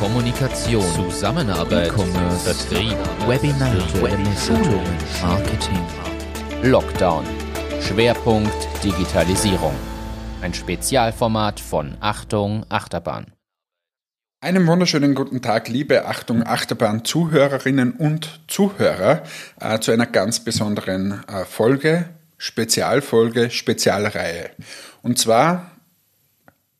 Kommunikation, Zusammenarbeit, E-Commerce, Vertrieb, Webinare, Schulungen, Marketing. Lockdown. Schwerpunkt Digitalisierung. Ein Spezialformat von Achtung Achterbahn. Einen wunderschönen guten Tag, liebe Achtung Achterbahn Zuhörerinnen und Zuhörer, äh, zu einer ganz besonderen äh, Folge, Spezialfolge, Spezialreihe. Und zwar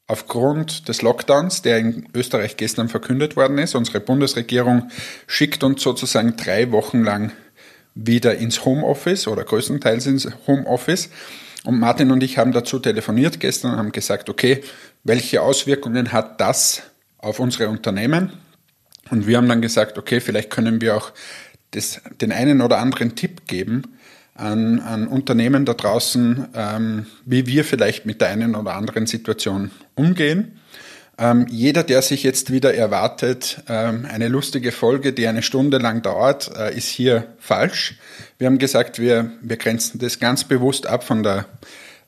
aufgrund des Lockdowns, der in Österreich gestern verkündet worden ist. Unsere Bundesregierung schickt uns sozusagen drei Wochen lang wieder ins Homeoffice oder größtenteils ins Homeoffice. Und Martin und ich haben dazu telefoniert gestern und haben gesagt, okay, welche Auswirkungen hat das auf unsere Unternehmen? Und wir haben dann gesagt, okay, vielleicht können wir auch das, den einen oder anderen Tipp geben an, an Unternehmen da draußen, ähm, wie wir vielleicht mit der einen oder anderen Situation umgehen. Ähm, jeder, der sich jetzt wieder erwartet, ähm, eine lustige Folge, die eine Stunde lang dauert, äh, ist hier falsch. Wir haben gesagt, wir, wir grenzen das ganz bewusst ab von der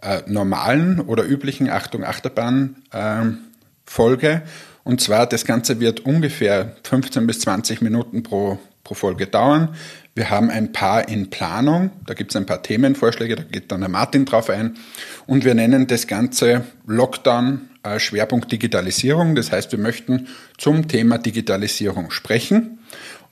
äh, normalen oder üblichen Achtung Achterbahn ähm, Folge. Und zwar, das Ganze wird ungefähr 15 bis 20 Minuten pro, pro Folge dauern. Wir haben ein paar in Planung. Da gibt es ein paar Themenvorschläge, da geht dann der Martin drauf ein. Und wir nennen das Ganze Lockdown äh, Schwerpunkt Digitalisierung. Das heißt, wir möchten zum Thema Digitalisierung sprechen.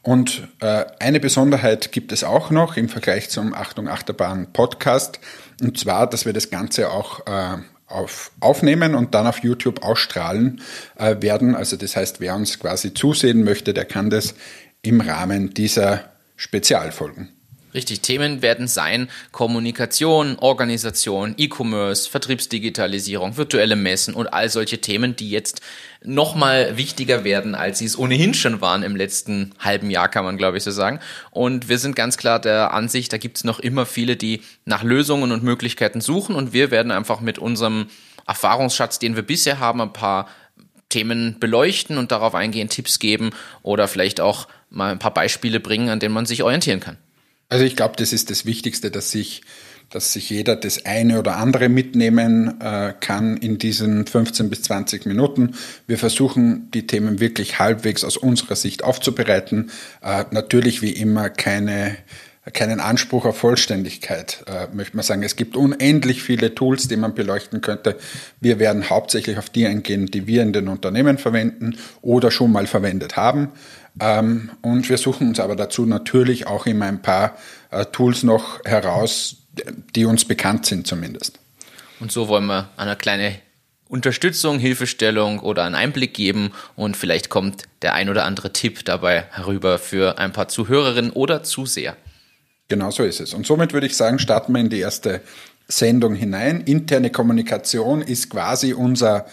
Und äh, eine Besonderheit gibt es auch noch im Vergleich zum Achtung Achterbahn Podcast. Und zwar, dass wir das Ganze auch äh, auf, aufnehmen und dann auf YouTube ausstrahlen werden. Also das heißt, wer uns quasi zusehen möchte, der kann das im Rahmen dieser Spezialfolgen. Richtig, Themen werden sein Kommunikation, Organisation, E-Commerce, Vertriebsdigitalisierung, virtuelle Messen und all solche Themen, die jetzt nochmal wichtiger werden, als sie es ohnehin schon waren im letzten halben Jahr, kann man glaube ich so sagen. Und wir sind ganz klar der Ansicht, da gibt es noch immer viele, die nach Lösungen und Möglichkeiten suchen und wir werden einfach mit unserem Erfahrungsschatz, den wir bisher haben, ein paar Themen beleuchten und darauf eingehen, Tipps geben oder vielleicht auch mal ein paar Beispiele bringen, an denen man sich orientieren kann. Also ich glaube, das ist das Wichtigste, dass sich, dass sich jeder das eine oder andere mitnehmen äh, kann in diesen 15 bis 20 Minuten. Wir versuchen, die Themen wirklich halbwegs aus unserer Sicht aufzubereiten. Äh, natürlich wie immer keine keinen Anspruch auf Vollständigkeit, äh, möchte man sagen. Es gibt unendlich viele Tools, die man beleuchten könnte. Wir werden hauptsächlich auf die eingehen, die wir in den Unternehmen verwenden oder schon mal verwendet haben. Ähm, und wir suchen uns aber dazu natürlich auch immer ein paar äh, Tools noch heraus, die uns bekannt sind zumindest. Und so wollen wir eine kleine Unterstützung, Hilfestellung oder einen Einblick geben und vielleicht kommt der ein oder andere Tipp dabei herüber für ein paar Zuhörerinnen oder Zuseher. Genau so ist es. Und somit würde ich sagen, starten wir in die erste Sendung hinein. Interne Kommunikation ist quasi unser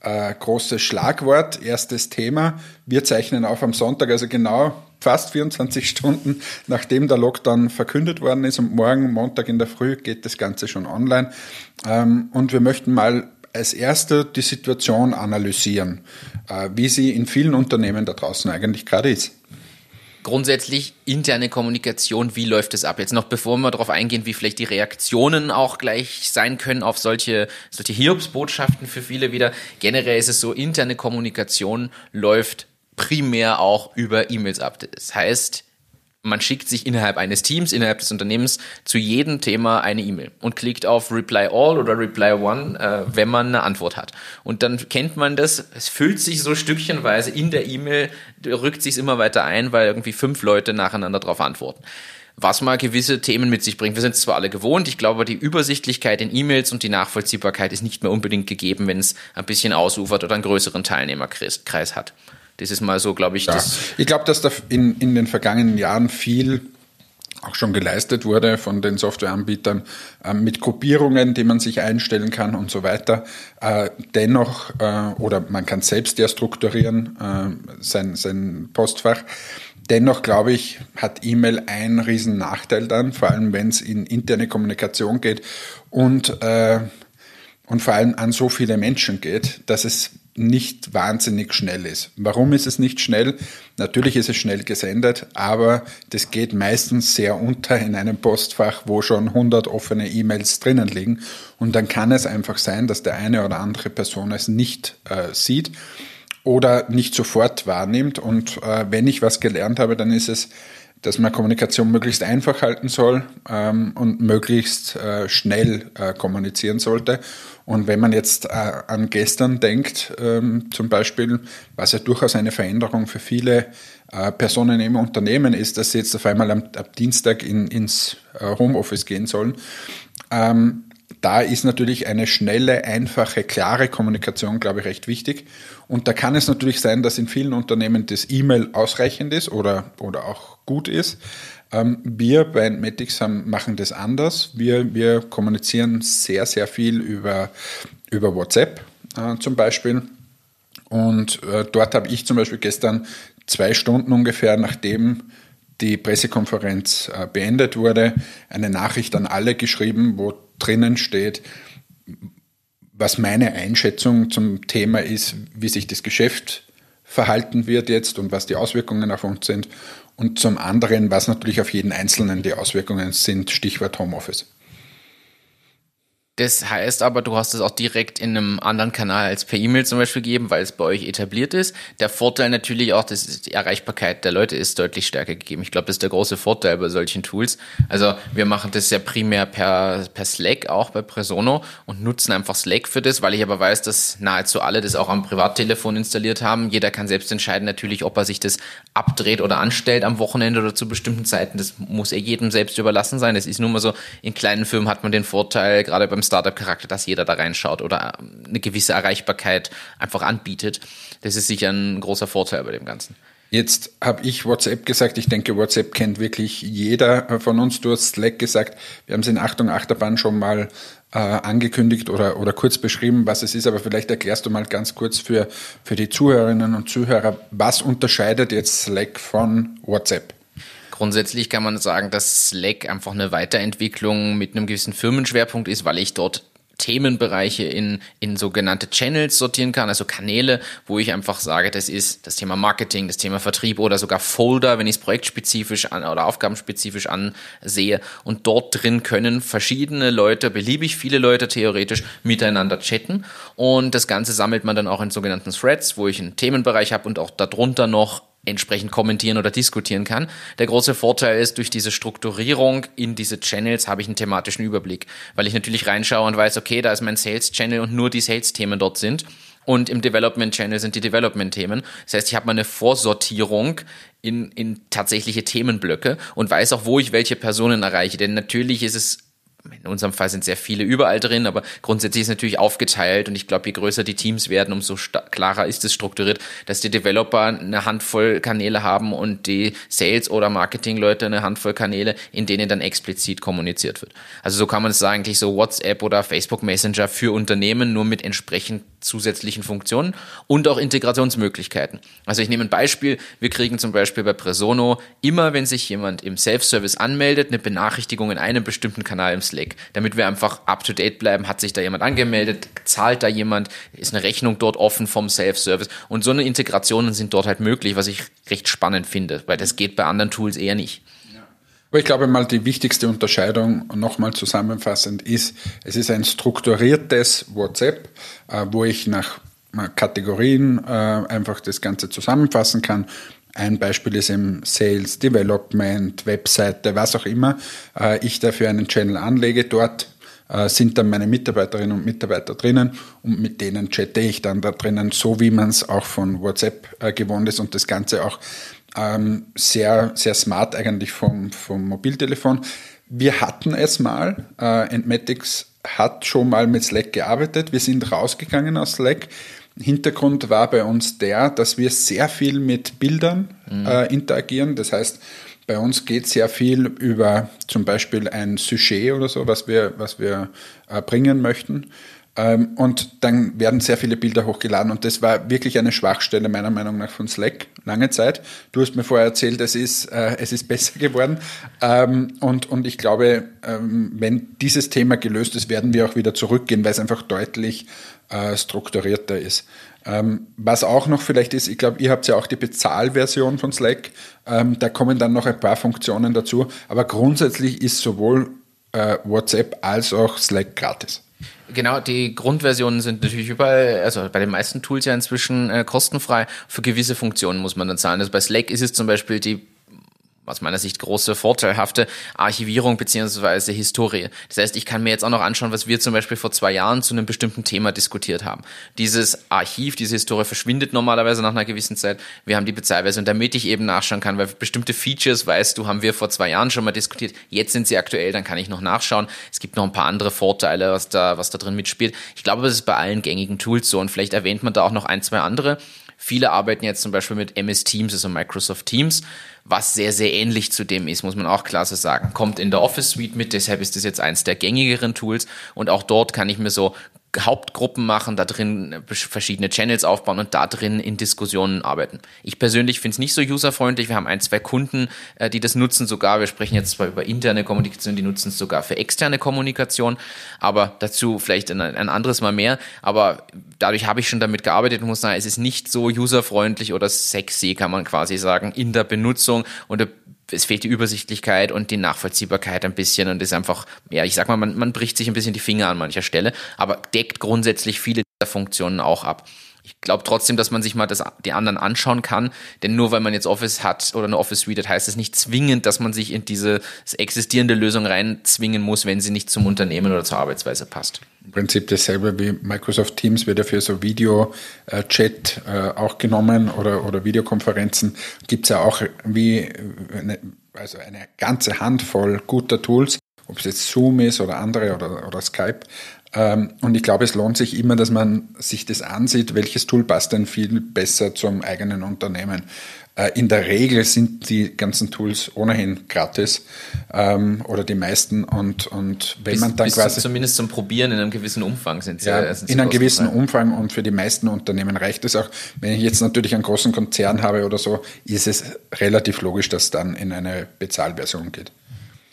äh, großes Schlagwort, erstes Thema. Wir zeichnen auf am Sonntag, also genau fast 24 Stunden nachdem der Lockdown verkündet worden ist und morgen, Montag in der Früh, geht das Ganze schon online. Ähm, und wir möchten mal als erste die Situation analysieren, äh, wie sie in vielen Unternehmen da draußen eigentlich gerade ist grundsätzlich interne Kommunikation, wie läuft es ab? Jetzt noch bevor wir darauf eingehen, wie vielleicht die Reaktionen auch gleich sein können auf solche, solche Hiobsbotschaften für viele wieder. Generell ist es so, interne Kommunikation läuft primär auch über E-Mails ab. Das heißt, man schickt sich innerhalb eines Teams, innerhalb des Unternehmens zu jedem Thema eine E-Mail und klickt auf Reply All oder Reply One, äh, wenn man eine Antwort hat. Und dann kennt man das, es füllt sich so stückchenweise in der E-Mail, rückt sich immer weiter ein, weil irgendwie fünf Leute nacheinander darauf antworten was mal gewisse Themen mit sich bringt. Wir sind es zwar alle gewohnt, ich glaube, die Übersichtlichkeit in E-Mails und die Nachvollziehbarkeit ist nicht mehr unbedingt gegeben, wenn es ein bisschen ausufert oder einen größeren Teilnehmerkreis hat. Das ist mal so, glaube ich. Ja. Das ich glaube, dass da in, in den vergangenen Jahren viel auch schon geleistet wurde von den Softwareanbietern äh, mit Gruppierungen, die man sich einstellen kann und so weiter. Äh, dennoch, äh, oder man kann selbst ja strukturieren, äh, sein, sein Postfach. Dennoch glaube ich, hat E-Mail einen riesen Nachteil dann, vor allem wenn es in interne Kommunikation geht und, äh, und vor allem an so viele Menschen geht, dass es nicht wahnsinnig schnell ist. Warum ist es nicht schnell? Natürlich ist es schnell gesendet, aber das geht meistens sehr unter in einem Postfach, wo schon 100 offene E-Mails drinnen liegen. Und dann kann es einfach sein, dass der eine oder andere Person es nicht äh, sieht. oder nicht sofort wahrnimmt. Und äh, wenn ich was gelernt habe, dann ist es, dass man Kommunikation möglichst einfach halten soll ähm, und möglichst äh, schnell äh, kommunizieren sollte. Und wenn man jetzt äh, an gestern denkt, ähm, zum Beispiel, was ja durchaus eine Veränderung für viele äh, Personen im Unternehmen ist, dass sie jetzt auf einmal am, ab Dienstag in, ins äh, Homeoffice gehen sollen, ähm, da ist natürlich eine schnelle, einfache, klare Kommunikation, glaube ich, recht wichtig. Und da kann es natürlich sein, dass in vielen Unternehmen das E-Mail ausreichend ist oder, oder auch gut ist. Ähm, wir bei Entmatics machen das anders. Wir, wir kommunizieren sehr, sehr viel über, über WhatsApp äh, zum Beispiel. Und äh, dort habe ich zum Beispiel gestern zwei Stunden ungefähr, nachdem die Pressekonferenz äh, beendet wurde, eine Nachricht an alle geschrieben, wo drinnen steht, was meine Einschätzung zum Thema ist, wie sich das Geschäft verhalten wird jetzt und was die Auswirkungen auf uns sind. Und zum anderen, was natürlich auf jeden Einzelnen die Auswirkungen sind, Stichwort Homeoffice. Das heißt aber, du hast es auch direkt in einem anderen Kanal als per E-Mail zum Beispiel gegeben, weil es bei euch etabliert ist. Der Vorteil natürlich auch, dass die Erreichbarkeit der Leute ist deutlich stärker gegeben. Ich glaube, das ist der große Vorteil bei solchen Tools. Also wir machen das ja primär per, per Slack, auch bei Presono und nutzen einfach Slack für das, weil ich aber weiß, dass nahezu alle das auch am Privattelefon installiert haben. Jeder kann selbst entscheiden natürlich, ob er sich das abdreht oder anstellt am Wochenende oder zu bestimmten Zeiten. Das muss er jedem selbst überlassen sein. Das ist nun mal so, in kleinen Firmen hat man den Vorteil, gerade beim Startup-Charakter, dass jeder da reinschaut oder eine gewisse Erreichbarkeit einfach anbietet. Das ist sicher ein großer Vorteil bei dem Ganzen. Jetzt habe ich WhatsApp gesagt. Ich denke, WhatsApp kennt wirklich jeder von uns. Du hast Slack gesagt. Wir haben es in Achtung Achterbahn schon mal äh, angekündigt oder, oder kurz beschrieben, was es ist. Aber vielleicht erklärst du mal ganz kurz für, für die Zuhörerinnen und Zuhörer, was unterscheidet jetzt Slack von WhatsApp? Grundsätzlich kann man sagen, dass Slack einfach eine Weiterentwicklung mit einem gewissen Firmenschwerpunkt ist, weil ich dort Themenbereiche in, in sogenannte Channels sortieren kann, also Kanäle, wo ich einfach sage, das ist das Thema Marketing, das Thema Vertrieb oder sogar Folder, wenn ich es projektspezifisch an, oder aufgabenspezifisch ansehe. Und dort drin können verschiedene Leute, beliebig viele Leute theoretisch miteinander chatten. Und das Ganze sammelt man dann auch in sogenannten Threads, wo ich einen Themenbereich habe und auch darunter noch entsprechend kommentieren oder diskutieren kann. Der große Vorteil ist, durch diese Strukturierung in diese Channels habe ich einen thematischen Überblick, weil ich natürlich reinschaue und weiß, okay, da ist mein Sales-Channel und nur die Sales-Themen dort sind. Und im Development Channel sind die Development-Themen. Das heißt, ich habe meine Vorsortierung in, in tatsächliche Themenblöcke und weiß auch, wo ich welche Personen erreiche. Denn natürlich ist es in unserem Fall sind sehr viele überall drin, aber grundsätzlich ist natürlich aufgeteilt und ich glaube, je größer die Teams werden, umso klarer ist es strukturiert, dass die Developer eine Handvoll Kanäle haben und die Sales- oder Marketing-Leute eine Handvoll Kanäle, in denen dann explizit kommuniziert wird. Also so kann man es sagen, eigentlich so WhatsApp oder Facebook Messenger für Unternehmen, nur mit entsprechend zusätzlichen Funktionen und auch Integrationsmöglichkeiten. Also ich nehme ein Beispiel. Wir kriegen zum Beispiel bei Presono immer, wenn sich jemand im Self-Service anmeldet, eine Benachrichtigung in einem bestimmten Kanal im Slack, damit wir einfach up-to-date bleiben. Hat sich da jemand angemeldet? Zahlt da jemand? Ist eine Rechnung dort offen vom Self-Service? Und so eine Integrationen sind dort halt möglich, was ich recht spannend finde, weil das geht bei anderen Tools eher nicht. Aber ich glaube mal, die wichtigste Unterscheidung nochmal zusammenfassend ist, es ist ein strukturiertes WhatsApp, äh, wo ich nach Kategorien äh, einfach das Ganze zusammenfassen kann. Ein Beispiel ist im Sales, Development, Webseite, was auch immer äh, ich dafür einen Channel anlege. Dort sind dann meine Mitarbeiterinnen und Mitarbeiter drinnen und mit denen chatte ich dann da drinnen, so wie man es auch von WhatsApp gewohnt ist und das Ganze auch ähm, sehr, sehr smart eigentlich vom, vom Mobiltelefon. Wir hatten es mal, äh, Entmatics hat schon mal mit Slack gearbeitet. Wir sind rausgegangen aus Slack. Hintergrund war bei uns der, dass wir sehr viel mit Bildern mhm. äh, interagieren. Das heißt, bei uns geht sehr viel über zum Beispiel ein Sujet oder so, was wir, was wir äh, bringen möchten. Ähm, und dann werden sehr viele Bilder hochgeladen und das war wirklich eine Schwachstelle meiner Meinung nach von Slack lange Zeit. Du hast mir vorher erzählt, es ist, äh, es ist besser geworden ähm, und, und ich glaube, ähm, wenn dieses Thema gelöst ist, werden wir auch wieder zurückgehen, weil es einfach deutlich äh, strukturierter ist. Ähm, was auch noch vielleicht ist, ich glaube, ihr habt ja auch die Bezahlversion von Slack, ähm, da kommen dann noch ein paar Funktionen dazu, aber grundsätzlich ist sowohl äh, WhatsApp als auch Slack gratis. Genau, die Grundversionen sind natürlich überall, also bei den meisten Tools ja inzwischen äh, kostenfrei. Für gewisse Funktionen muss man dann zahlen. Also bei Slack ist es zum Beispiel die aus meiner Sicht große vorteilhafte Archivierung beziehungsweise Historie. Das heißt, ich kann mir jetzt auch noch anschauen, was wir zum Beispiel vor zwei Jahren zu einem bestimmten Thema diskutiert haben. Dieses Archiv, diese Historie verschwindet normalerweise nach einer gewissen Zeit. Wir haben die Bezahlversion, damit ich eben nachschauen kann, weil bestimmte Features, weißt du, haben wir vor zwei Jahren schon mal diskutiert. Jetzt sind sie aktuell, dann kann ich noch nachschauen. Es gibt noch ein paar andere Vorteile, was da, was da drin mitspielt. Ich glaube, das ist bei allen gängigen Tools so und vielleicht erwähnt man da auch noch ein, zwei andere. Viele arbeiten jetzt zum Beispiel mit MS Teams, also Microsoft Teams, was sehr, sehr ähnlich zu dem ist, muss man auch klar so sagen. Kommt in der Office Suite mit, deshalb ist das jetzt eins der gängigeren Tools und auch dort kann ich mir so Hauptgruppen machen, da drin verschiedene Channels aufbauen und da drin in Diskussionen arbeiten. Ich persönlich finde es nicht so userfreundlich. Wir haben ein, zwei Kunden, äh, die das nutzen sogar. Wir sprechen jetzt zwar über interne Kommunikation, die nutzen es sogar für externe Kommunikation, aber dazu vielleicht ein, anderes Mal mehr. Aber dadurch habe ich schon damit gearbeitet und muss sagen, es ist nicht so userfreundlich oder sexy, kann man quasi sagen, in der Benutzung und es fehlt die Übersichtlichkeit und die Nachvollziehbarkeit ein bisschen und ist einfach, ja, ich sag mal, man, man bricht sich ein bisschen die Finger an mancher Stelle, aber deckt grundsätzlich viele der Funktionen auch ab. Ich glaube trotzdem, dass man sich mal das, die anderen anschauen kann, denn nur weil man jetzt Office hat oder eine Office Suite hat, heißt es nicht zwingend, dass man sich in diese existierende Lösung reinzwingen muss, wenn sie nicht zum Unternehmen oder zur Arbeitsweise passt. Im Prinzip dasselbe wie Microsoft Teams wird ja so Video-Chat äh, auch genommen oder, oder Videokonferenzen. Gibt es ja auch wie eine, also eine ganze Handvoll guter Tools, ob es jetzt Zoom ist oder andere oder, oder Skype. Ähm, und ich glaube, es lohnt sich immer, dass man sich das ansieht, welches Tool passt denn viel besser zum eigenen Unternehmen. Äh, in der Regel sind die ganzen Tools ohnehin gratis ähm, oder die meisten und, und wenn bis, man dann quasi. zumindest zum Probieren in einem gewissen Umfang sind sie. Ja, sind sie in einem gewissen Umfang und für die meisten Unternehmen reicht es auch. Wenn ich jetzt natürlich einen großen Konzern habe oder so, ist es relativ logisch, dass es dann in eine Bezahlversion geht.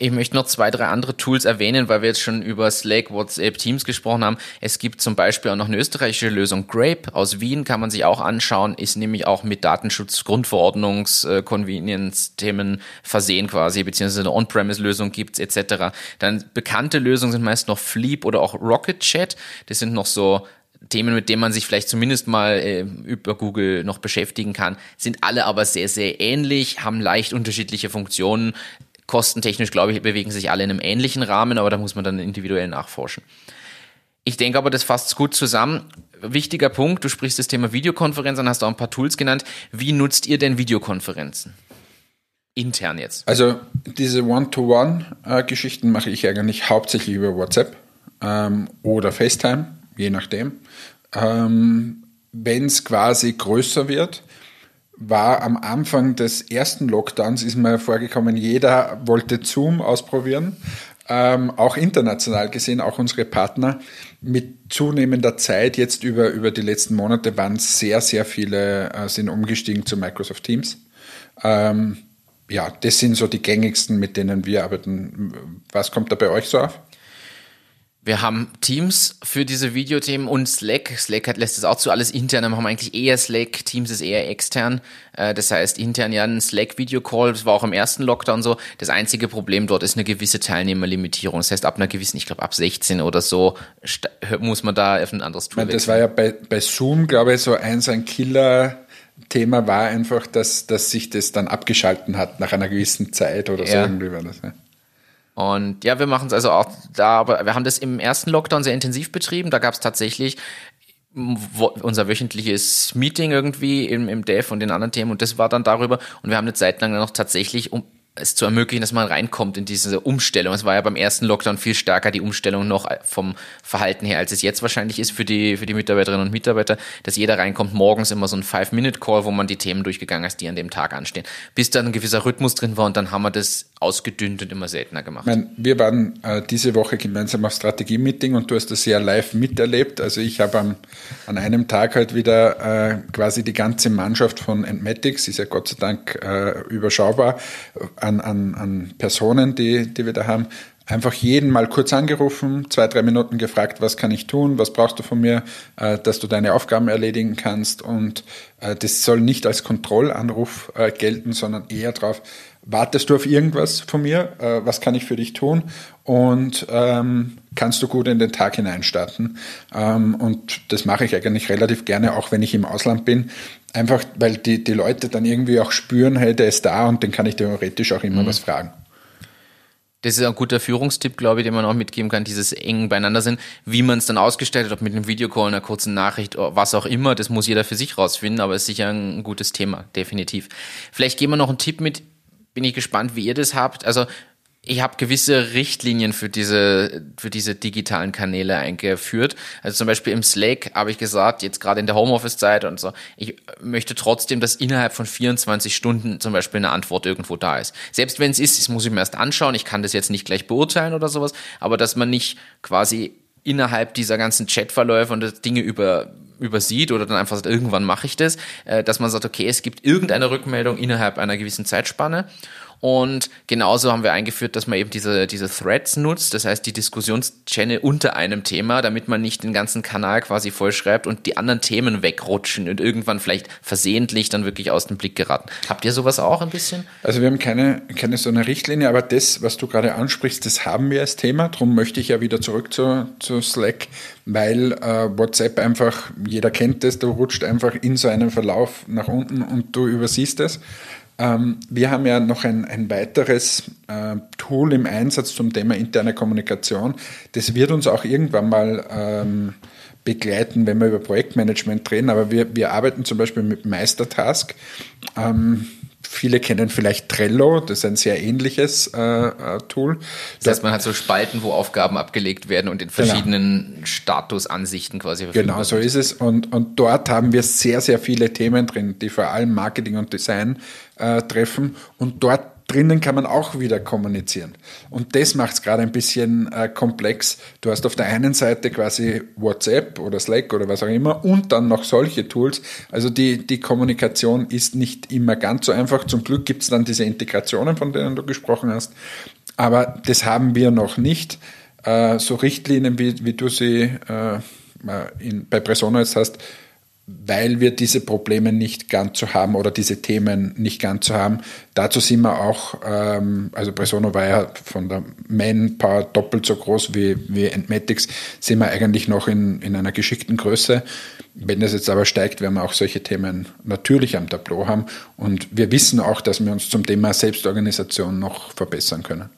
Ich möchte noch zwei, drei andere Tools erwähnen, weil wir jetzt schon über Slack, WhatsApp, Teams gesprochen haben. Es gibt zum Beispiel auch noch eine österreichische Lösung. Grape aus Wien kann man sich auch anschauen, ist nämlich auch mit Datenschutz, Grundverordnungs, äh, Convenience-Themen versehen quasi, beziehungsweise eine On-Premise-Lösung gibt's etc. Dann bekannte Lösungen sind meist noch Fleep oder auch Rocket Chat. Das sind noch so Themen, mit denen man sich vielleicht zumindest mal äh, über Google noch beschäftigen kann, sind alle aber sehr, sehr ähnlich, haben leicht unterschiedliche Funktionen, Kostentechnisch, glaube ich, bewegen sich alle in einem ähnlichen Rahmen, aber da muss man dann individuell nachforschen. Ich denke aber, das fasst gut zusammen. Wichtiger Punkt, du sprichst das Thema Videokonferenz an, hast auch ein paar Tools genannt. Wie nutzt ihr denn Videokonferenzen? Intern jetzt. Also diese One-to-One-Geschichten mache ich eigentlich hauptsächlich über WhatsApp ähm, oder FaceTime, je nachdem. Ähm, Wenn es quasi größer wird, war am Anfang des ersten Lockdowns, ist mir vorgekommen, jeder wollte Zoom ausprobieren. Ähm, auch international gesehen, auch unsere Partner. Mit zunehmender Zeit, jetzt über, über die letzten Monate, waren sehr, sehr viele, äh, sind umgestiegen zu Microsoft Teams. Ähm, ja, das sind so die gängigsten, mit denen wir arbeiten. Was kommt da bei euch so auf? Wir haben Teams für diese Videothemen und Slack. Slack hat, lässt es auch zu alles intern. Wir haben eigentlich eher Slack. Teams ist eher extern. Äh, das heißt, intern ja ein Slack-Video-Call. Das war auch im ersten Lockdown so. Das einzige Problem dort ist eine gewisse Teilnehmerlimitierung. Das heißt, ab einer gewissen, ich glaube ab 16 oder so, muss man da auf ein anderes Tool Das war ja bei, bei Zoom, glaube ich, so eins, ein Killer. Thema war einfach, dass, dass sich das dann abgeschalten hat nach einer gewissen Zeit oder ja. so irgendwie war das. Ja. Und ja, wir machen es also auch da, aber wir haben das im ersten Lockdown sehr intensiv betrieben. Da gab es tatsächlich unser wöchentliches Meeting irgendwie im, im Dev und den anderen Themen und das war dann darüber und wir haben eine Zeit lang noch tatsächlich um es zu ermöglichen, dass man reinkommt in diese Umstellung. Es war ja beim ersten Lockdown viel stärker die Umstellung noch vom Verhalten her, als es jetzt wahrscheinlich ist für die, für die Mitarbeiterinnen und Mitarbeiter, dass jeder reinkommt, morgens immer so ein Five-Minute-Call, wo man die Themen durchgegangen ist, die an dem Tag anstehen. Bis dann ein gewisser Rhythmus drin war und dann haben wir das ausgedünnt und immer seltener gemacht. Ich meine, wir waren äh, diese Woche gemeinsam auf Strategie-Meeting und du hast das sehr live miterlebt. Also ich habe an einem Tag halt wieder äh, quasi die ganze Mannschaft von Entmatics, ist ja Gott sei Dank äh, überschaubar, an, an, an Personen, die, die wir da haben, einfach jeden mal kurz angerufen, zwei, drei Minuten gefragt, was kann ich tun, was brauchst du von mir, äh, dass du deine Aufgaben erledigen kannst. Und äh, das soll nicht als Kontrollanruf äh, gelten, sondern eher darauf, wartest du auf irgendwas von mir? Äh, was kann ich für dich tun? Und ähm, kannst du gut in den Tag hineinstarten? Ähm, und das mache ich eigentlich relativ gerne, auch wenn ich im Ausland bin. Einfach, weil die, die Leute dann irgendwie auch spüren, hey, der ist da und den kann ich theoretisch auch immer mhm. was fragen. Das ist ein guter Führungstipp, glaube ich, den man auch mitgeben kann, dieses eng beieinander sind. Wie man es dann ausgestaltet, ob mit einem Videocall, einer kurzen Nachricht, was auch immer, das muss jeder für sich rausfinden, aber es ist sicher ein gutes Thema, definitiv. Vielleicht geben wir noch einen Tipp mit, bin ich gespannt, wie ihr das habt. Also ich habe gewisse Richtlinien für diese, für diese digitalen Kanäle eingeführt. Also zum Beispiel im Slack habe ich gesagt, jetzt gerade in der Homeoffice-Zeit und so, ich möchte trotzdem, dass innerhalb von 24 Stunden zum Beispiel eine Antwort irgendwo da ist. Selbst wenn es ist, das muss ich mir erst anschauen, ich kann das jetzt nicht gleich beurteilen oder sowas, aber dass man nicht quasi innerhalb dieser ganzen Chatverläufe und Dinge über übersieht oder dann einfach sagt, irgendwann mache ich das, äh, dass man sagt, okay, es gibt irgendeine Rückmeldung innerhalb einer gewissen Zeitspanne und genauso haben wir eingeführt, dass man eben diese, diese Threads nutzt, das heißt die Diskussionschannel unter einem Thema, damit man nicht den ganzen Kanal quasi vollschreibt und die anderen Themen wegrutschen und irgendwann vielleicht versehentlich dann wirklich aus dem Blick geraten. Habt ihr sowas auch ein bisschen? Also wir haben keine, keine so eine Richtlinie, aber das, was du gerade ansprichst, das haben wir als Thema. Darum möchte ich ja wieder zurück zu, zu Slack, weil äh, WhatsApp einfach, jeder kennt das, du rutscht einfach in so einen Verlauf nach unten und du übersiehst es. Ähm, wir haben ja noch ein, ein weiteres äh, Tool im Einsatz zum Thema interne Kommunikation. Das wird uns auch irgendwann mal ähm, begleiten, wenn wir über Projektmanagement reden. Aber wir, wir arbeiten zum Beispiel mit Meistertask. Ähm, Viele kennen vielleicht Trello, das ist ein sehr ähnliches äh, äh Tool. Das heißt, man hat so Spalten, wo Aufgaben abgelegt werden und in verschiedenen genau. Statusansichten quasi Genau, so ist es. Und, und dort haben wir sehr, sehr viele Themen drin, die vor allem Marketing und Design äh, treffen. Und dort drinnen kann man auch wieder kommunizieren. Und das macht es gerade ein bisschen äh, komplex. Du hast auf der einen Seite quasi WhatsApp oder Slack oder was auch immer und dann noch solche Tools. Also die, die Kommunikation ist nicht immer ganz so einfach. Zum Glück gibt es dann diese Integrationen, von denen du gesprochen hast. Aber das haben wir noch nicht. Äh, so Richtlinien, wie, wie du sie äh, in, bei Presona jetzt hast, weil wir diese Probleme nicht ganz so haben oder diese Themen nicht ganz so haben. Dazu sind wir auch, ähm, also Presono war ja von der Manpower doppelt so groß wie, wie Entmatics, sind wir eigentlich noch in, in einer geschickten Größe. Wenn das jetzt aber steigt, werden wir auch solche Themen natürlich am Tableau haben. Und wir wissen auch, dass wir uns zum Thema Selbstorganisation noch verbessern können.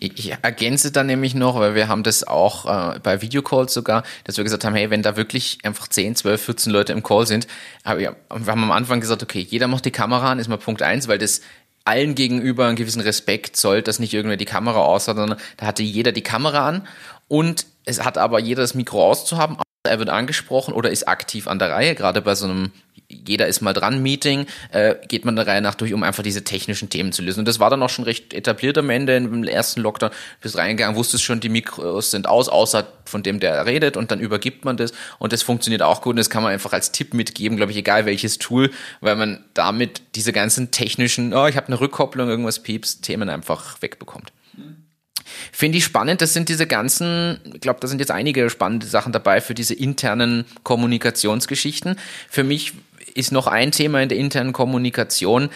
Ich ergänze da nämlich noch, weil wir haben das auch äh, bei Videocalls sogar, dass wir gesagt haben, hey, wenn da wirklich einfach 10, 12, 14 Leute im Call sind, aber wir haben am Anfang gesagt, okay, jeder macht die Kamera an, ist mal Punkt eins, weil das allen gegenüber einen gewissen Respekt zollt, dass nicht irgendwer die Kamera aus hat, sondern da hatte jeder die Kamera an. Und es hat aber jeder das Mikro auszuhaben, er wird angesprochen oder ist aktiv an der Reihe, gerade bei so einem jeder ist mal dran Meeting, äh, geht man der Reihe nach durch, um einfach diese technischen Themen zu lösen. Und das war dann auch schon recht etabliert am Ende im ersten Lockdown. Bist reingegangen, wusstest schon, die Mikros sind aus, außer von dem, der redet und dann übergibt man das und das funktioniert auch gut und das kann man einfach als Tipp mitgeben, glaube ich, egal welches Tool, weil man damit diese ganzen technischen, oh, ich habe eine Rückkopplung, irgendwas pieps, Themen einfach wegbekommt. Finde ich spannend. Das sind diese ganzen, ich glaube, da sind jetzt einige spannende Sachen dabei für diese internen Kommunikationsgeschichten. Für mich ist noch ein Thema in der internen Kommunikation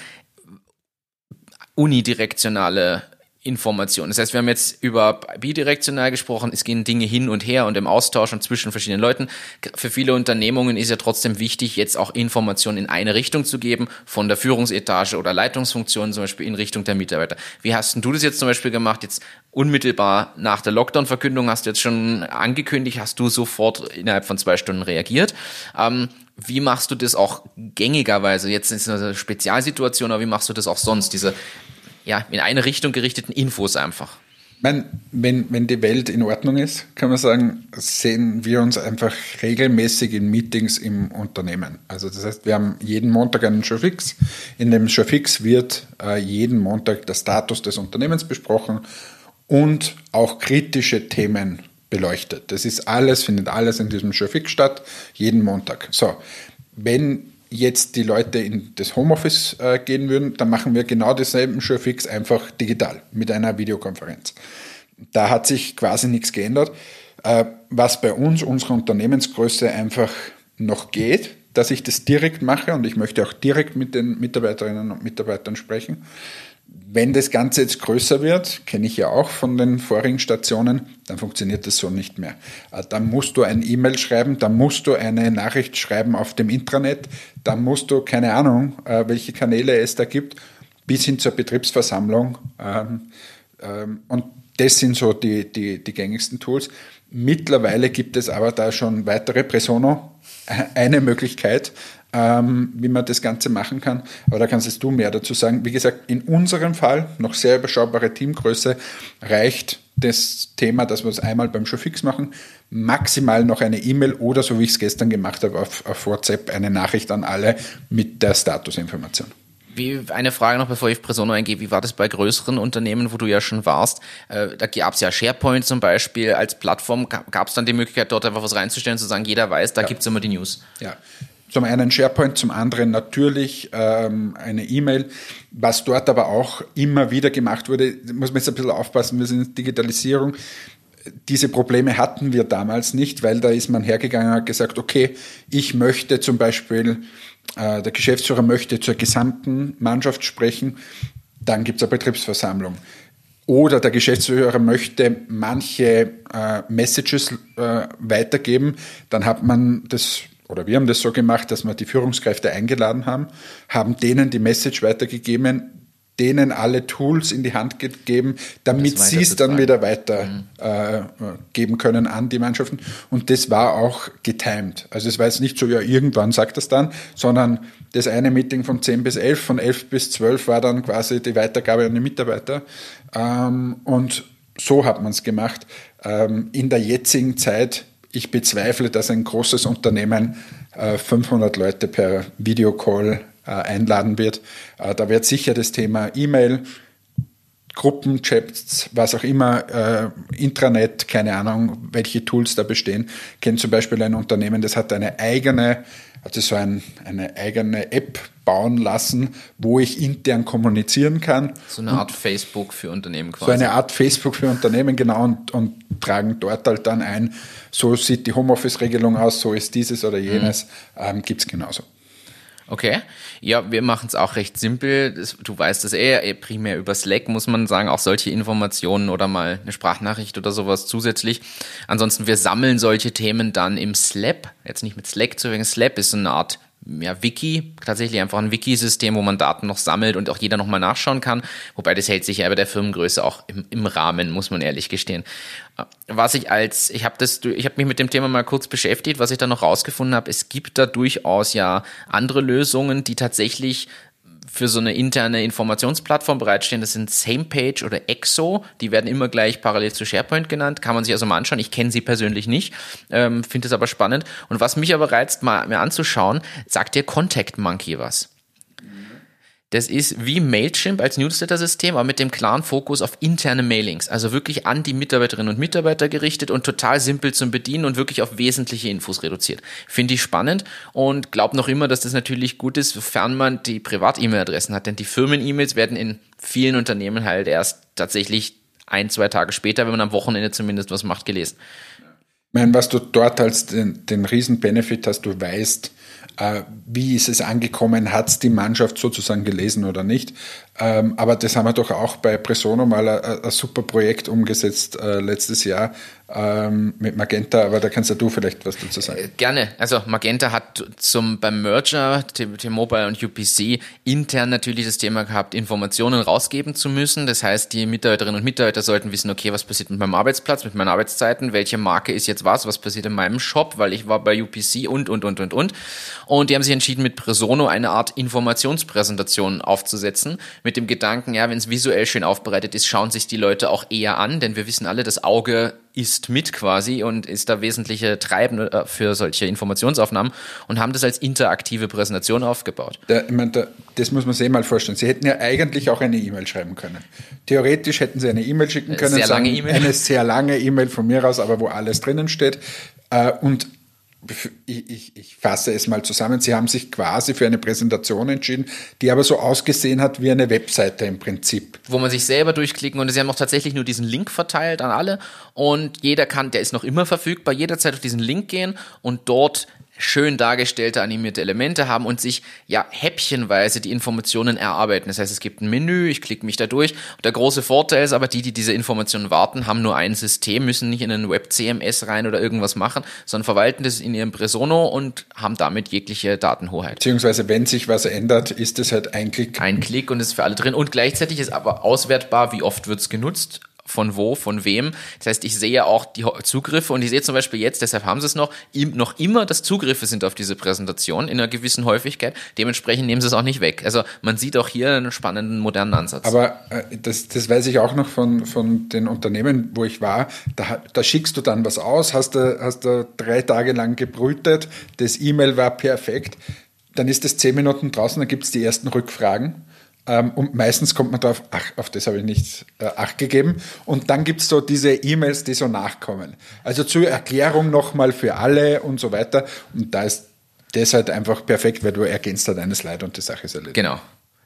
unidirektionale Information. Das heißt, wir haben jetzt über bidirektional gesprochen, es gehen Dinge hin und her und im Austausch und zwischen verschiedenen Leuten. Für viele Unternehmungen ist ja trotzdem wichtig, jetzt auch Informationen in eine Richtung zu geben, von der Führungsetage oder Leitungsfunktion zum Beispiel in Richtung der Mitarbeiter. Wie hast du das jetzt zum Beispiel gemacht? Jetzt unmittelbar nach der Lockdown-Verkündung hast du jetzt schon angekündigt, hast du sofort innerhalb von zwei Stunden reagiert. Ähm, wie machst du das auch gängigerweise? Jetzt ist es eine Spezialsituation, aber wie machst du das auch sonst? Diese ja, in eine Richtung gerichteten Infos einfach. Meine, wenn, wenn die Welt in Ordnung ist, kann man sagen, sehen wir uns einfach regelmäßig in Meetings im Unternehmen. Also das heißt, wir haben jeden Montag einen Showfix. In dem Showfix wird äh, jeden Montag der Status des Unternehmens besprochen und auch kritische Themen beleuchtet. Das ist alles, findet alles in diesem Showfix statt, jeden Montag. So, wenn jetzt die Leute in das Homeoffice äh, gehen würden, dann machen wir genau denselben Showfix einfach digital mit einer Videokonferenz. Da hat sich quasi nichts geändert. Äh, was bei uns, unserer Unternehmensgröße einfach noch geht, dass ich das direkt mache und ich möchte auch direkt mit den Mitarbeiterinnen und Mitarbeitern sprechen. Wenn das Ganze jetzt größer wird, kenne ich ja auch von den vorigen Stationen, dann funktioniert das so nicht mehr. Äh, dann musst du ein E-Mail schreiben, dann musst du eine Nachricht schreiben auf dem Intranet, dann musst du, keine Ahnung, äh, welche Kanäle es da gibt, bis hin zur Betriebsversammlung. Ähm, ähm, und das sind so die, die, die gängigsten Tools. Mittlerweile gibt es aber da schon weitere Presono, eine Möglichkeit, ähm, wie man das Ganze machen kann. Aber da kannst du mehr dazu sagen. Wie gesagt, in unserem Fall, noch sehr überschaubare Teamgröße, reicht das Thema, dass wir es einmal beim Showfix machen, maximal noch eine E-Mail oder so wie ich es gestern gemacht habe, auf, auf WhatsApp eine Nachricht an alle mit der Statusinformation. Wie eine Frage noch, bevor ich auf Presono eingehe. Wie war das bei größeren Unternehmen, wo du ja schon warst? Äh, da gab es ja SharePoint zum Beispiel als Plattform. Gab es dann die Möglichkeit, dort einfach was reinzustellen, zu sagen, jeder weiß, da ja. gibt es immer die News? Ja, zum einen SharePoint, zum anderen natürlich ähm, eine E-Mail. Was dort aber auch immer wieder gemacht wurde, muss man jetzt ein bisschen aufpassen, wir sind in Digitalisierung. Diese Probleme hatten wir damals nicht, weil da ist man hergegangen und hat gesagt, okay, ich möchte zum Beispiel, äh, der Geschäftsführer möchte zur gesamten Mannschaft sprechen, dann gibt es eine Betriebsversammlung. Oder der Geschäftsführer möchte manche äh, Messages äh, weitergeben, dann hat man das oder wir haben das so gemacht, dass wir die Führungskräfte eingeladen haben, haben denen die Message weitergegeben, denen alle Tools in die Hand gegeben, damit sie es dann wieder weitergeben mhm. äh, können an die Mannschaften. Und das war auch getimed. Also es war jetzt nicht so, ja, irgendwann sagt das dann, sondern das eine Meeting von 10 bis 11, von 11 bis 12 war dann quasi die Weitergabe an die Mitarbeiter. Ähm, und so hat man es gemacht. Ähm, in der jetzigen Zeit ich bezweifle, dass ein großes Unternehmen 500 äh, Leute per Videocall äh, einladen wird. Äh, da wird sicher das Thema E-Mail, Gruppenchats, was auch immer, Intranet, keine Ahnung, welche Tools da bestehen. Ich kenne zum Beispiel ein Unternehmen, das hat eine eigene hat sich so ein, eine eigene App bauen lassen, wo ich intern kommunizieren kann. So eine Art Facebook für Unternehmen quasi. So eine Art Facebook für Unternehmen, genau, und, und tragen dort halt dann ein, so sieht die Homeoffice-Regelung aus, so ist dieses oder jenes, mhm. ähm, gibt es genauso. Okay. Ja, wir machen es auch recht simpel. Du weißt es eh, eh, primär über Slack muss man sagen, auch solche Informationen oder mal eine Sprachnachricht oder sowas zusätzlich. Ansonsten, wir sammeln solche Themen dann im Slap. Jetzt nicht mit Slack zu wegen. Slap ist eine Art ja, Wiki, tatsächlich einfach ein Wiki-System, wo man Daten noch sammelt und auch jeder nochmal nachschauen kann. Wobei das hält sich ja bei der Firmengröße auch im, im Rahmen, muss man ehrlich gestehen. Was ich als, ich habe das, ich habe mich mit dem Thema mal kurz beschäftigt, was ich da noch rausgefunden habe, es gibt da durchaus ja andere Lösungen, die tatsächlich für so eine interne Informationsplattform bereitstehen. Das sind Samepage oder Exo. Die werden immer gleich parallel zu SharePoint genannt. Kann man sich also mal anschauen. Ich kenne sie persönlich nicht, ähm, finde es aber spannend. Und was mich aber reizt, mal mir anzuschauen, sagt dir Contact Monkey was? Das ist wie Mailchimp als Newsletter-System, aber mit dem klaren Fokus auf interne Mailings. Also wirklich an die Mitarbeiterinnen und Mitarbeiter gerichtet und total simpel zum Bedienen und wirklich auf wesentliche Infos reduziert. Finde ich spannend und glaube noch immer, dass das natürlich gut ist, sofern man die Privat-E-Mail-Adressen hat. Denn die Firmen-E-Mails werden in vielen Unternehmen halt erst tatsächlich ein, zwei Tage später, wenn man am Wochenende zumindest was macht, gelesen. Ich meine, was du dort als den, den Riesen-Benefit hast, du weißt, wie ist es angekommen, hat es die Mannschaft sozusagen gelesen oder nicht. Ähm, aber das haben wir doch auch bei Presono mal ein, ein super Projekt umgesetzt äh, letztes Jahr, ähm, mit Magenta, aber da kannst ja du vielleicht was dazu sagen. Äh, gerne. Also Magenta hat zum beim Merger T-Mobile und UPC intern natürlich das Thema gehabt, Informationen rausgeben zu müssen. Das heißt, die Mitarbeiterinnen und Mitarbeiter sollten wissen, okay, was passiert mit meinem Arbeitsplatz, mit meinen Arbeitszeiten, welche Marke ist jetzt was, was passiert in meinem Shop, weil ich war bei UPC und und und und und. Und die haben sich entschieden, mit Presono eine Art Informationspräsentation aufzusetzen, mit dem Gedanken, ja, wenn es visuell schön aufbereitet ist, schauen sich die Leute auch eher an, denn wir wissen alle, das Auge ist mit quasi und ist da wesentliche Treibende äh, für solche Informationsaufnahmen und haben das als interaktive Präsentation aufgebaut. Da, ich meine, da, das muss man sich mal vorstellen. Sie hätten ja eigentlich auch eine E-Mail schreiben können. Theoretisch hätten Sie eine E-Mail schicken können. Sehr lange E-Mail. Eine sehr lange E-Mail von mir aus, aber wo alles drinnen steht. Äh, und ich, ich, ich fasse es mal zusammen, Sie haben sich quasi für eine Präsentation entschieden, die aber so ausgesehen hat wie eine Webseite im Prinzip. Wo man sich selber durchklicken und Sie haben auch tatsächlich nur diesen Link verteilt an alle und jeder kann, der ist noch immer verfügbar, jederzeit auf diesen Link gehen und dort schön dargestellte animierte Elemente haben und sich ja häppchenweise die Informationen erarbeiten. Das heißt, es gibt ein Menü, ich klicke mich da durch. Und der große Vorteil ist aber, die, die diese Informationen warten, haben nur ein System, müssen nicht in einen Web-CMS rein oder irgendwas machen, sondern verwalten das in ihrem Presono und haben damit jegliche Datenhoheit. Beziehungsweise, wenn sich was ändert, ist es halt ein Klick. Ein Klick und ist für alle drin. Und gleichzeitig ist aber auswertbar, wie oft wird es genutzt von wo, von wem. Das heißt, ich sehe auch die Zugriffe und ich sehe zum Beispiel jetzt, deshalb haben sie es noch, noch immer, dass Zugriffe sind auf diese Präsentation in einer gewissen Häufigkeit. Dementsprechend nehmen sie es auch nicht weg. Also man sieht auch hier einen spannenden, modernen Ansatz. Aber äh, das, das weiß ich auch noch von, von den Unternehmen, wo ich war. Da, da schickst du dann was aus, hast du, hast du drei Tage lang gebrütet, das E-Mail war perfekt. Dann ist es zehn Minuten draußen, dann gibt es die ersten Rückfragen und meistens kommt man drauf, ach, auf das habe ich nicht äh, Acht gegeben. Und dann gibt es so diese E-Mails, die so nachkommen. Also zur Erklärung nochmal für alle und so weiter. Und da ist das halt einfach perfekt, weil du ergänzt halt eine Slide und die Sache ist erledigt. Genau.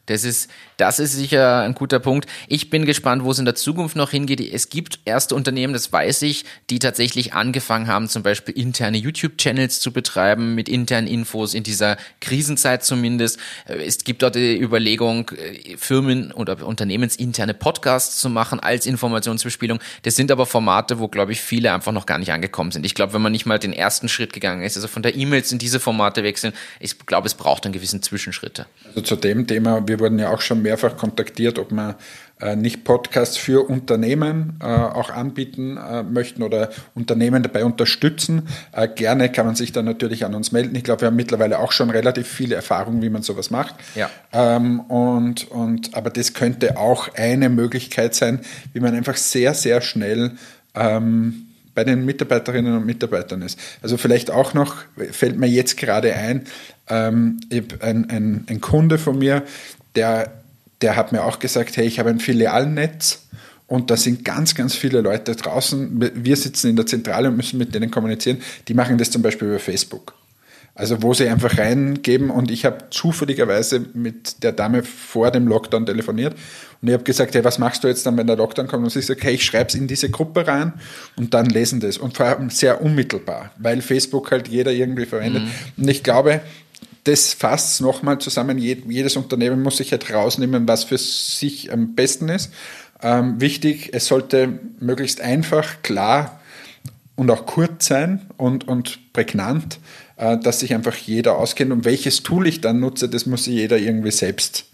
Das ist, das ist sicher ein guter Punkt. Ich bin gespannt, wo es in der Zukunft noch hingeht. Es gibt erste Unternehmen, das weiß ich, die tatsächlich angefangen haben, zum Beispiel interne YouTube-Channels zu betreiben mit internen Infos in dieser Krisenzeit zumindest. Es gibt dort die Überlegung, Firmen oder unternehmensinterne Podcasts zu machen als Informationsbespielung. Das sind aber Formate, wo, glaube ich, viele einfach noch gar nicht angekommen sind. Ich glaube, wenn man nicht mal den ersten Schritt gegangen ist, also von der E-Mails in diese Formate wechseln, ich glaube, es braucht einen gewissen Zwischenschritte. Also zu dem Thema, wir wir wurden ja auch schon mehrfach kontaktiert, ob wir äh, nicht Podcasts für Unternehmen äh, auch anbieten äh, möchten oder Unternehmen dabei unterstützen. Äh, gerne kann man sich dann natürlich an uns melden. Ich glaube, wir haben mittlerweile auch schon relativ viele Erfahrungen, wie man sowas macht. Ja. Ähm, und, und, aber das könnte auch eine Möglichkeit sein, wie man einfach sehr, sehr schnell ähm, bei den Mitarbeiterinnen und Mitarbeitern ist. Also vielleicht auch noch, fällt mir jetzt gerade ein, ähm, ein, ein, ein Kunde von mir, der, der hat mir auch gesagt, hey, ich habe ein Filialnetz und da sind ganz, ganz viele Leute draußen. Wir sitzen in der Zentrale und müssen mit denen kommunizieren. Die machen das zum Beispiel über Facebook. Also wo sie einfach reingeben und ich habe zufälligerweise mit der Dame vor dem Lockdown telefoniert und ich habe gesagt, hey, was machst du jetzt dann, wenn der Lockdown kommt? Und sie sagt, hey, ich schreibe es in diese Gruppe rein und dann lesen das. Und vor allem sehr unmittelbar, weil Facebook halt jeder irgendwie verwendet. Mhm. Und ich glaube, das fasst es nochmal zusammen. Jedes Unternehmen muss sich halt rausnehmen, was für sich am besten ist. Ähm, wichtig, es sollte möglichst einfach, klar und auch kurz sein und, und prägnant, äh, dass sich einfach jeder auskennt. Und welches Tool ich dann nutze, das muss sich jeder irgendwie selbst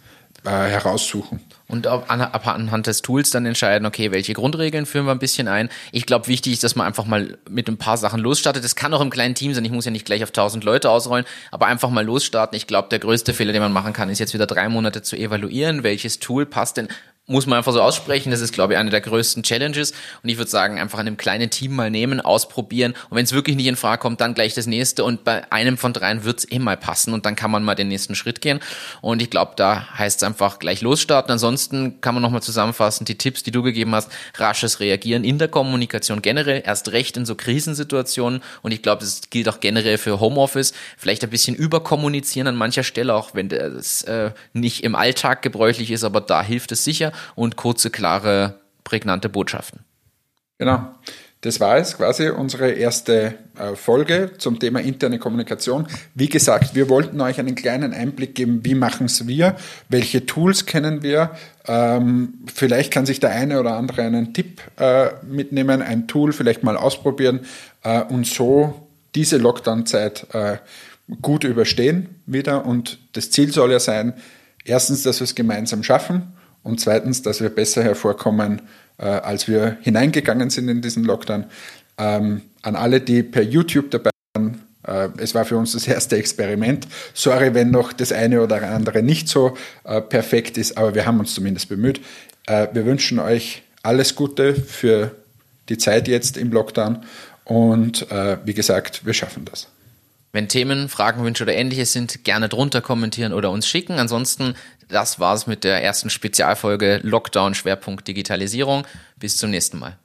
äh, heraussuchen und anhand des Tools dann entscheiden, okay, welche Grundregeln führen wir ein bisschen ein. Ich glaube, wichtig ist, dass man einfach mal mit ein paar Sachen losstartet. Das kann auch im kleinen Team sein. Ich muss ja nicht gleich auf 1000 Leute ausrollen, aber einfach mal losstarten. Ich glaube, der größte Fehler, den man machen kann, ist jetzt wieder drei Monate zu evaluieren, welches Tool passt denn muss man einfach so aussprechen. Das ist, glaube ich, eine der größten Challenges. Und ich würde sagen, einfach in einem kleinen Team mal nehmen, ausprobieren. Und wenn es wirklich nicht in Frage kommt, dann gleich das nächste. Und bei einem von dreien wird es eh mal passen. Und dann kann man mal den nächsten Schritt gehen. Und ich glaube, da heißt es einfach gleich losstarten. Ansonsten kann man nochmal zusammenfassen, die Tipps, die du gegeben hast, rasches Reagieren in der Kommunikation generell, erst recht in so Krisensituationen. Und ich glaube, das gilt auch generell für Homeoffice. Vielleicht ein bisschen überkommunizieren an mancher Stelle, auch wenn das äh, nicht im Alltag gebräuchlich ist, aber da hilft es sicher und kurze, klare, prägnante Botschaften. Genau. Das war es quasi unsere erste äh, Folge zum Thema interne Kommunikation. Wie gesagt, wir wollten euch einen kleinen Einblick geben, wie machen es wir, welche Tools kennen wir. Ähm, vielleicht kann sich der eine oder andere einen Tipp äh, mitnehmen, ein Tool vielleicht mal ausprobieren äh, und so diese Lockdown-Zeit gut überstehen wieder. Und das Ziel soll ja sein, erstens, dass wir es gemeinsam schaffen und zweitens, dass wir besser hervorkommen, äh, als wir hineingegangen sind in diesen Lockdown. Ähm, an alle, die per YouTube dabei waren, äh, es war für uns das erste Experiment. Sorry, wenn noch das eine oder andere nicht so äh, perfekt ist, aber wir haben uns zumindest bemüht. Äh, wir wünschen euch alles Gute für die Zeit jetzt im Lockdown und äh, wie gesagt, wir schaffen das. Wenn Themen, Fragen, Wünsche oder ähnliches sind, gerne drunter kommentieren oder uns schicken. Ansonsten, das war's mit der ersten Spezialfolge Lockdown Schwerpunkt Digitalisierung. Bis zum nächsten Mal.